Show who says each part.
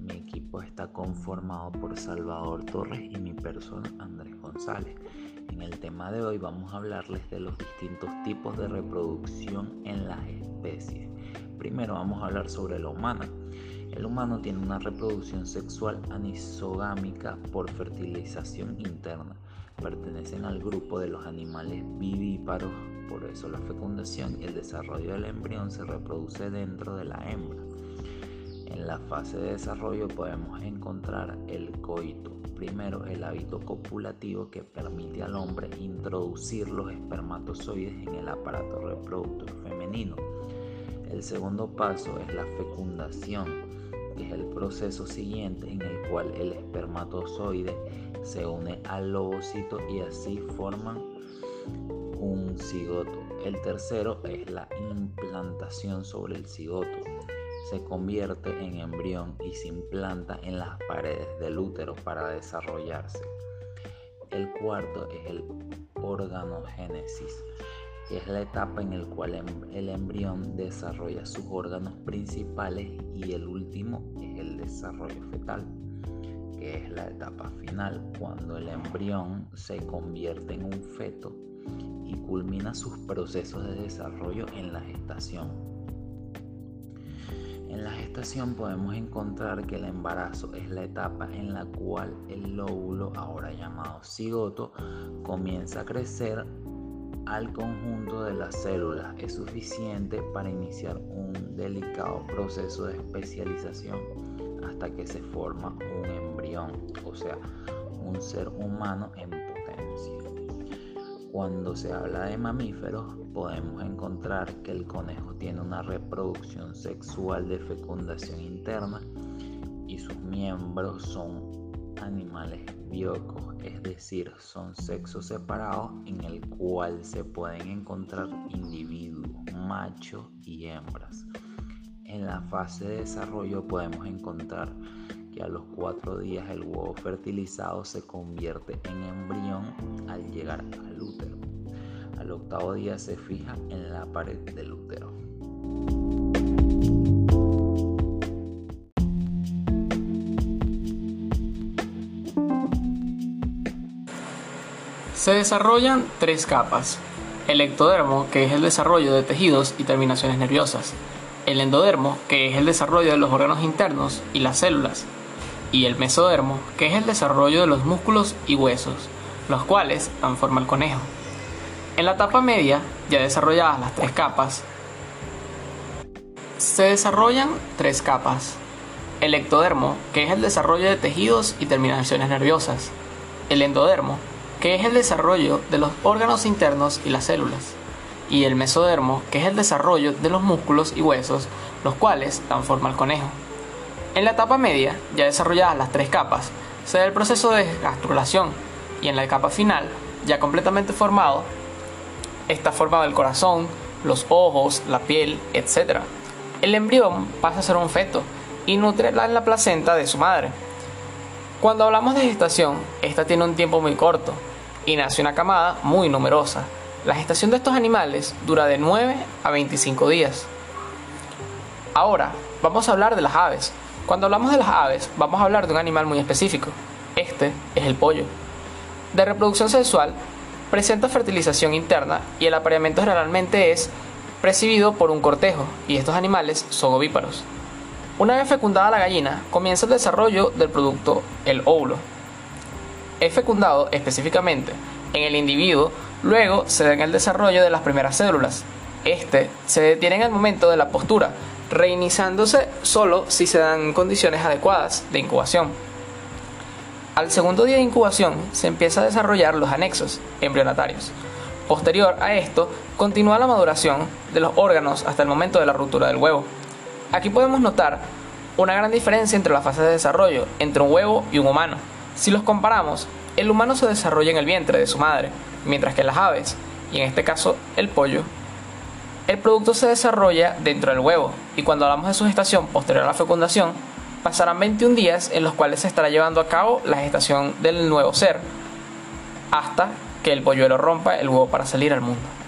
Speaker 1: Mi equipo está conformado por Salvador Torres y mi persona Andrés González. En el tema de hoy vamos a hablarles de los distintos tipos de reproducción en las especies. Primero vamos a hablar sobre la humana. El humano tiene una reproducción sexual anisogámica por fertilización interna. Pertenecen al grupo de los animales vivíparos, por eso la fecundación y el desarrollo del embrión se reproduce dentro de la hembra. En la fase de desarrollo podemos encontrar el coito. Primero, el hábito copulativo que permite al hombre introducir los espermatozoides en el aparato reproductor femenino. El segundo paso es la fecundación, que es el proceso siguiente en el cual el espermatozoide se une al ovocito y así forman un cigoto. El tercero es la implantación sobre el cigoto se convierte en embrión y se implanta en las paredes del útero para desarrollarse. El cuarto es el organogénesis, que es la etapa en la cual em, el embrión desarrolla sus órganos principales y el último es el desarrollo fetal, que es la etapa final, cuando el embrión se convierte en un feto y culmina sus procesos de desarrollo en la gestación. En la gestación podemos encontrar que el embarazo es la etapa en la cual el lóbulo, ahora llamado cigoto, comienza a crecer al conjunto de las células. Es suficiente para iniciar un delicado proceso de especialización hasta que se forma un embrión, o sea, un ser humano en cuando se habla de mamíferos, podemos encontrar que el conejo tiene una reproducción sexual de fecundación interna y sus miembros son animales biocos, es decir, son sexos separados en el cual se pueden encontrar individuos, machos y hembras. En la fase de desarrollo podemos encontrar que a los cuatro días el huevo fertilizado se convierte en embrión al llegar al útero. Al octavo día se fija en la pared del útero.
Speaker 2: Se desarrollan tres capas. El ectodermo, que es el desarrollo de tejidos y terminaciones nerviosas. El endodermo, que es el desarrollo de los órganos internos y las células y el mesodermo, que es el desarrollo de los músculos y huesos, los cuales dan forma al conejo. En la etapa media, ya desarrolladas las tres capas, se desarrollan tres capas. El ectodermo, que es el desarrollo de tejidos y terminaciones nerviosas. El endodermo, que es el desarrollo de los órganos internos y las células. Y el mesodermo, que es el desarrollo de los músculos y huesos, los cuales dan forma al conejo. En la etapa media, ya desarrolladas las tres capas, se da el proceso de gastrulación y en la capa final, ya completamente formado, está formado el corazón, los ojos, la piel, etc. El embrión pasa a ser un feto y nutre la placenta de su madre. Cuando hablamos de gestación, esta tiene un tiempo muy corto y nace una camada muy numerosa. La gestación de estos animales dura de 9 a 25 días. Ahora, vamos a hablar de las aves, cuando hablamos de las aves, vamos a hablar de un animal muy específico. Este es el pollo. De reproducción sexual, presenta fertilización interna y el apareamiento generalmente es presidido por un cortejo, y estos animales son ovíparos. Una vez fecundada la gallina, comienza el desarrollo del producto, el óvulo. Es fecundado específicamente en el individuo, luego se da el desarrollo de las primeras células. Este se detiene en el momento de la postura, reiniciándose solo si se dan condiciones adecuadas de incubación. Al segundo día de incubación se empieza a desarrollar los anexos embrionatarios. Posterior a esto, continúa la maduración de los órganos hasta el momento de la ruptura del huevo. Aquí podemos notar una gran diferencia entre las fases de desarrollo entre un huevo y un humano. Si los comparamos, el humano se desarrolla en el vientre de su madre, mientras que las aves, y en este caso el pollo, el producto se desarrolla dentro del huevo y cuando hablamos de su gestación posterior a la fecundación, pasarán 21 días en los cuales se estará llevando a cabo la gestación del nuevo ser, hasta que el polluelo rompa el huevo para salir al mundo.